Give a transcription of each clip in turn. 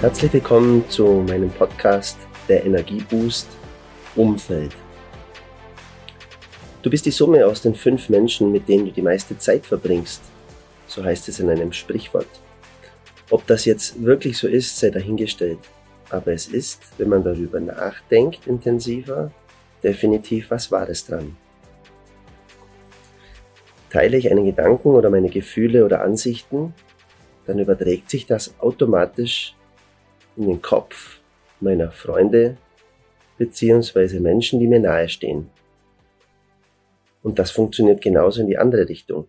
Herzlich willkommen zu meinem Podcast Der Energieboost Umfeld. Du bist die Summe aus den fünf Menschen, mit denen du die meiste Zeit verbringst. So heißt es in einem Sprichwort. Ob das jetzt wirklich so ist, sei dahingestellt. Aber es ist, wenn man darüber nachdenkt intensiver, definitiv was Wahres dran. Teile ich einen Gedanken oder meine Gefühle oder Ansichten, dann überträgt sich das automatisch in den Kopf meiner Freunde beziehungsweise Menschen, die mir nahestehen. Und das funktioniert genauso in die andere Richtung.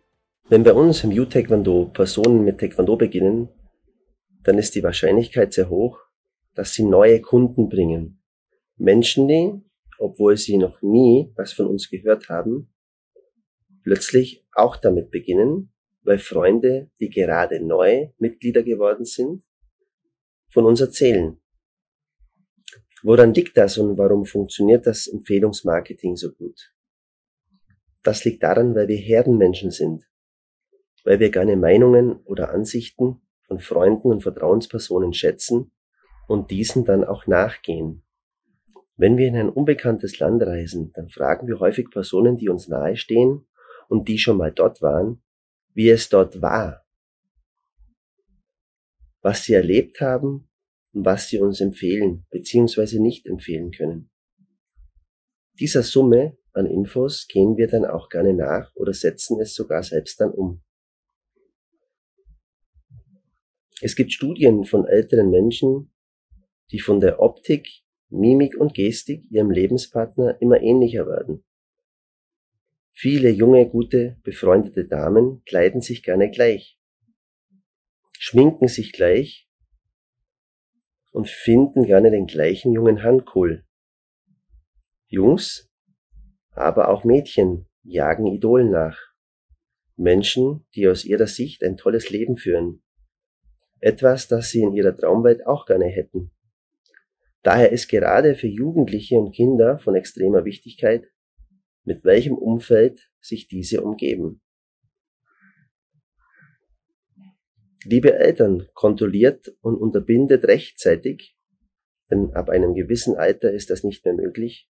Wenn bei uns im U-Taekwondo Personen mit Taekwondo beginnen, dann ist die Wahrscheinlichkeit sehr hoch, dass sie neue Kunden bringen. Menschen, die, obwohl sie noch nie was von uns gehört haben, plötzlich auch damit beginnen, weil Freunde, die gerade neu Mitglieder geworden sind, von uns erzählen. Woran liegt das und warum funktioniert das Empfehlungsmarketing so gut? Das liegt daran, weil wir Herdenmenschen sind, weil wir gerne Meinungen oder Ansichten von Freunden und Vertrauenspersonen schätzen und diesen dann auch nachgehen. Wenn wir in ein unbekanntes Land reisen, dann fragen wir häufig Personen, die uns nahestehen und die schon mal dort waren, wie es dort war, was sie erlebt haben und was sie uns empfehlen bzw. nicht empfehlen können. Dieser Summe an Infos gehen wir dann auch gerne nach oder setzen es sogar selbst dann um. Es gibt Studien von älteren Menschen, die von der Optik, Mimik und Gestik ihrem Lebenspartner immer ähnlicher werden. Viele junge, gute, befreundete Damen kleiden sich gerne gleich, schminken sich gleich und finden gerne den gleichen jungen Handkohl. Jungs aber auch Mädchen jagen Idolen nach. Menschen, die aus ihrer Sicht ein tolles Leben führen. Etwas, das sie in ihrer Traumwelt auch gerne hätten. Daher ist gerade für Jugendliche und Kinder von extremer Wichtigkeit, mit welchem Umfeld sich diese umgeben. Liebe Eltern, kontrolliert und unterbindet rechtzeitig, denn ab einem gewissen Alter ist das nicht mehr möglich,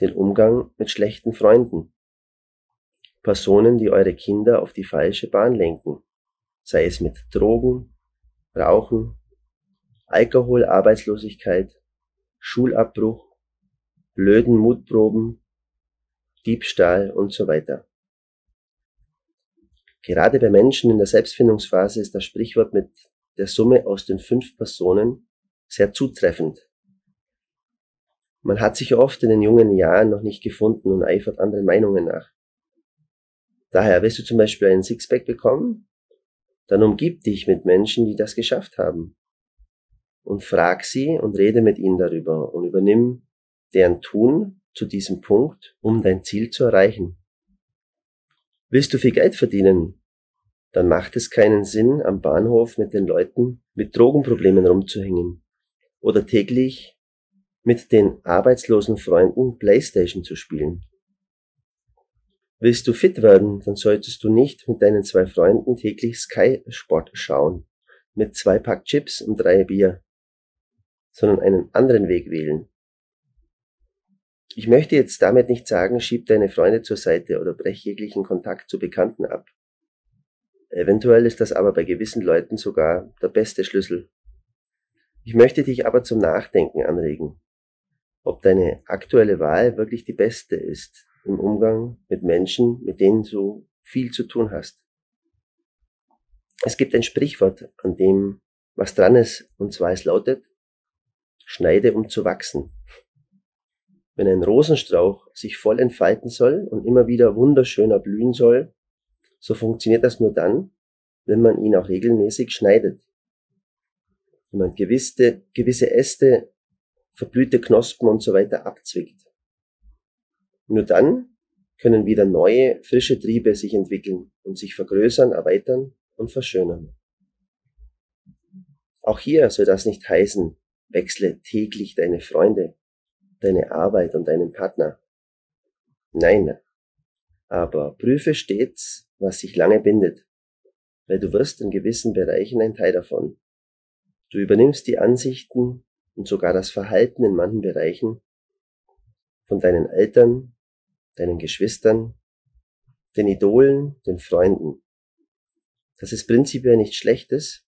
den Umgang mit schlechten Freunden. Personen, die eure Kinder auf die falsche Bahn lenken, sei es mit Drogen, Rauchen, Alkohol, Arbeitslosigkeit, Schulabbruch, blöden Mutproben, Diebstahl und so weiter. Gerade bei Menschen in der Selbstfindungsphase ist das Sprichwort mit der Summe aus den fünf Personen sehr zutreffend. Man hat sich oft in den jungen Jahren noch nicht gefunden und eifert anderen Meinungen nach. Daher willst du zum Beispiel einen Sixpack bekommen? Dann umgib dich mit Menschen, die das geschafft haben. Und frag sie und rede mit ihnen darüber und übernimm deren Tun zu diesem Punkt, um dein Ziel zu erreichen. Willst du viel Geld verdienen? Dann macht es keinen Sinn, am Bahnhof mit den Leuten mit Drogenproblemen rumzuhängen oder täglich mit den arbeitslosen Freunden Playstation zu spielen. Willst du fit werden, dann solltest du nicht mit deinen zwei Freunden täglich Sky Sport schauen, mit zwei Pack Chips und drei Bier, sondern einen anderen Weg wählen. Ich möchte jetzt damit nicht sagen, schieb deine Freunde zur Seite oder brech jeglichen Kontakt zu Bekannten ab. Eventuell ist das aber bei gewissen Leuten sogar der beste Schlüssel. Ich möchte dich aber zum Nachdenken anregen ob deine aktuelle Wahl wirklich die beste ist im Umgang mit Menschen, mit denen du viel zu tun hast. Es gibt ein Sprichwort, an dem was dran ist, und zwar es lautet, schneide um zu wachsen. Wenn ein Rosenstrauch sich voll entfalten soll und immer wieder wunderschöner blühen soll, so funktioniert das nur dann, wenn man ihn auch regelmäßig schneidet. Wenn man gewisse, gewisse Äste, verblühte Knospen und so weiter abzwickt. Nur dann können wieder neue, frische Triebe sich entwickeln und sich vergrößern, erweitern und verschönern. Auch hier soll das nicht heißen, wechsle täglich deine Freunde, deine Arbeit und deinen Partner. Nein, aber prüfe stets, was sich lange bindet, weil du wirst in gewissen Bereichen ein Teil davon. Du übernimmst die Ansichten und sogar das Verhalten in manchen Bereichen von deinen Eltern, deinen Geschwistern, den Idolen, den Freunden. Das ist prinzipiell nichts Schlechtes,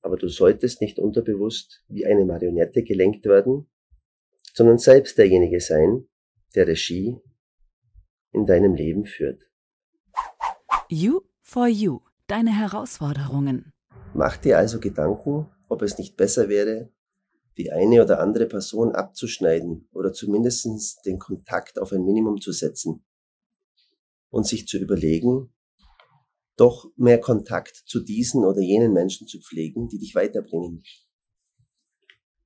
aber du solltest nicht unterbewusst wie eine Marionette gelenkt werden, sondern selbst derjenige sein, der Regie in deinem Leben führt. You for You, deine Herausforderungen. Mach dir also Gedanken, ob es nicht besser wäre, die eine oder andere Person abzuschneiden oder zumindest den Kontakt auf ein Minimum zu setzen und sich zu überlegen, doch mehr Kontakt zu diesen oder jenen Menschen zu pflegen, die dich weiterbringen.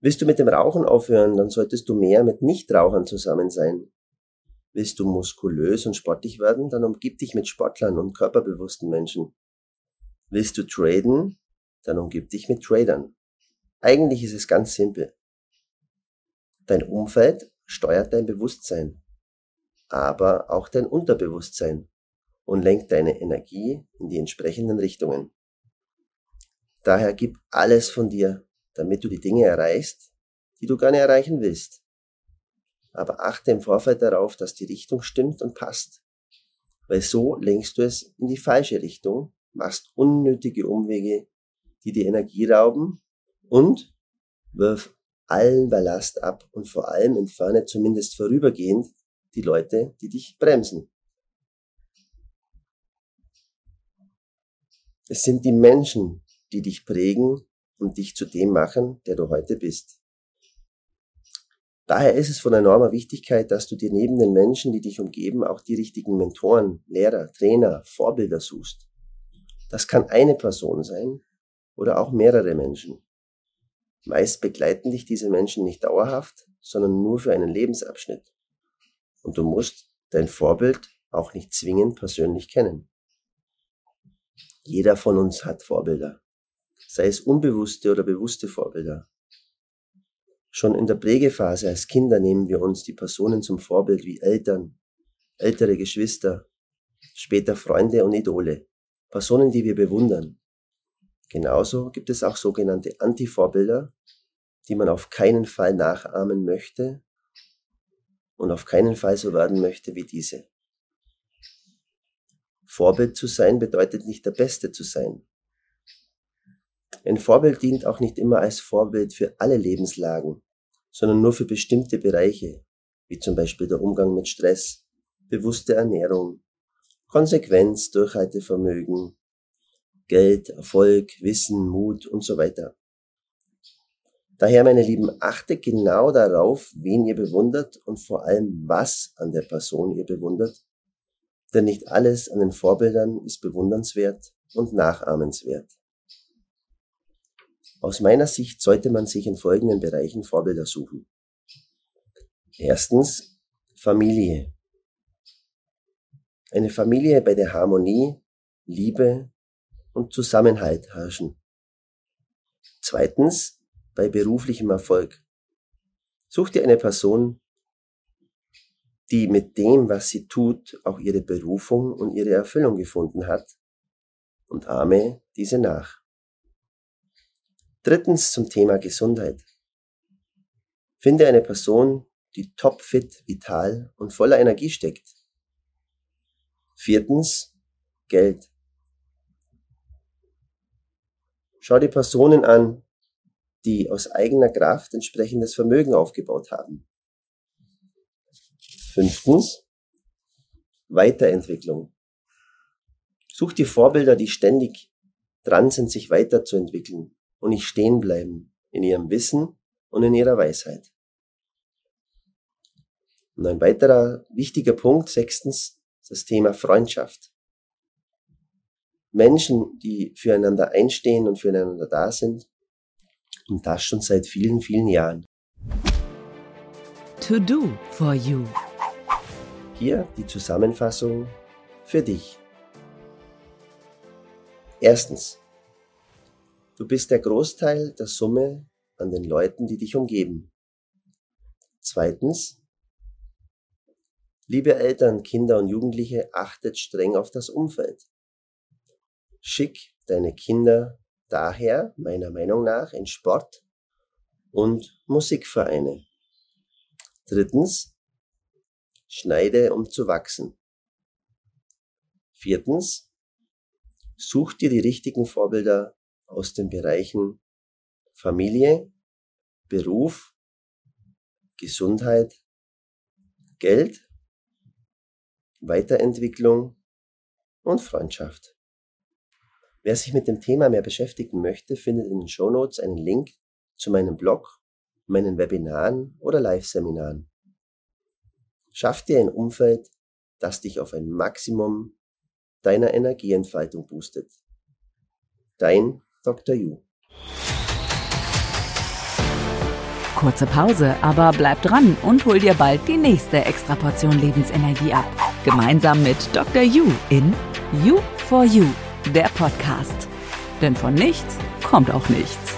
Willst du mit dem Rauchen aufhören, dann solltest du mehr mit Nichtrauchern zusammen sein. Willst du muskulös und sportlich werden, dann umgib dich mit Sportlern und körperbewussten Menschen. Willst du traden, dann umgib dich mit Tradern. Eigentlich ist es ganz simpel. Dein Umfeld steuert dein Bewusstsein, aber auch dein Unterbewusstsein und lenkt deine Energie in die entsprechenden Richtungen. Daher gib alles von dir, damit du die Dinge erreichst, die du gerne erreichen willst. Aber achte im Vorfeld darauf, dass die Richtung stimmt und passt. Weil so lenkst du es in die falsche Richtung, machst unnötige Umwege, die dir Energie rauben und wirf allen Ballast ab und vor allem entferne zumindest vorübergehend die Leute, die dich bremsen. Es sind die Menschen, die dich prägen und dich zu dem machen, der du heute bist. Daher ist es von enormer Wichtigkeit, dass du dir neben den Menschen, die dich umgeben, auch die richtigen Mentoren, Lehrer, Trainer, Vorbilder suchst. Das kann eine Person sein oder auch mehrere Menschen. Meist begleiten dich diese Menschen nicht dauerhaft, sondern nur für einen Lebensabschnitt. Und du musst dein Vorbild auch nicht zwingend persönlich kennen. Jeder von uns hat Vorbilder, sei es unbewusste oder bewusste Vorbilder. Schon in der Prägephase als Kinder nehmen wir uns die Personen zum Vorbild wie Eltern, ältere Geschwister, später Freunde und Idole, Personen, die wir bewundern. Genauso gibt es auch sogenannte Anti-Vorbilder, die man auf keinen Fall nachahmen möchte und auf keinen Fall so werden möchte wie diese. Vorbild zu sein bedeutet nicht der Beste zu sein. Ein Vorbild dient auch nicht immer als Vorbild für alle Lebenslagen, sondern nur für bestimmte Bereiche, wie zum Beispiel der Umgang mit Stress, bewusste Ernährung, Konsequenz, Durchhaltevermögen, Geld, Erfolg, Wissen, Mut und so weiter. Daher, meine Lieben, achtet genau darauf, wen ihr bewundert und vor allem, was an der Person ihr bewundert. Denn nicht alles an den Vorbildern ist bewundernswert und nachahmenswert. Aus meiner Sicht sollte man sich in folgenden Bereichen Vorbilder suchen. Erstens Familie. Eine Familie, bei der Harmonie, Liebe und Zusammenhalt herrschen. Zweitens bei beruflichem Erfolg. Such dir eine Person, die mit dem, was sie tut, auch ihre Berufung und ihre Erfüllung gefunden hat und ahme diese nach. Drittens zum Thema Gesundheit. Finde eine Person, die topfit, vital und voller Energie steckt. Viertens Geld. Schau die Personen an, die aus eigener Kraft entsprechendes Vermögen aufgebaut haben. Fünftens, Weiterentwicklung. Such dir Vorbilder, die ständig dran sind, sich weiterzuentwickeln und nicht stehen bleiben in ihrem Wissen und in ihrer Weisheit. Und ein weiterer wichtiger Punkt, sechstens, das Thema Freundschaft. Menschen, die füreinander einstehen und füreinander da sind. Und das schon seit vielen, vielen Jahren. To do for you. Hier die Zusammenfassung für dich. Erstens. Du bist der Großteil der Summe an den Leuten, die dich umgeben. Zweitens. Liebe Eltern, Kinder und Jugendliche, achtet streng auf das Umfeld. Schick deine Kinder daher, meiner Meinung nach, in Sport und Musikvereine. Drittens, schneide, um zu wachsen. Viertens, such dir die richtigen Vorbilder aus den Bereichen Familie, Beruf, Gesundheit, Geld, Weiterentwicklung und Freundschaft. Wer sich mit dem Thema mehr beschäftigen möchte, findet in den Show Notes einen Link zu meinem Blog, meinen Webinaren oder Live-Seminaren. Schaff dir ein Umfeld, das dich auf ein Maximum deiner Energieentfaltung boostet. Dein Dr. Yu. Kurze Pause, aber bleib dran und hol dir bald die nächste Extraportion Lebensenergie ab. Gemeinsam mit Dr. Yu in You for You der Podcast. Denn von nichts kommt auch nichts.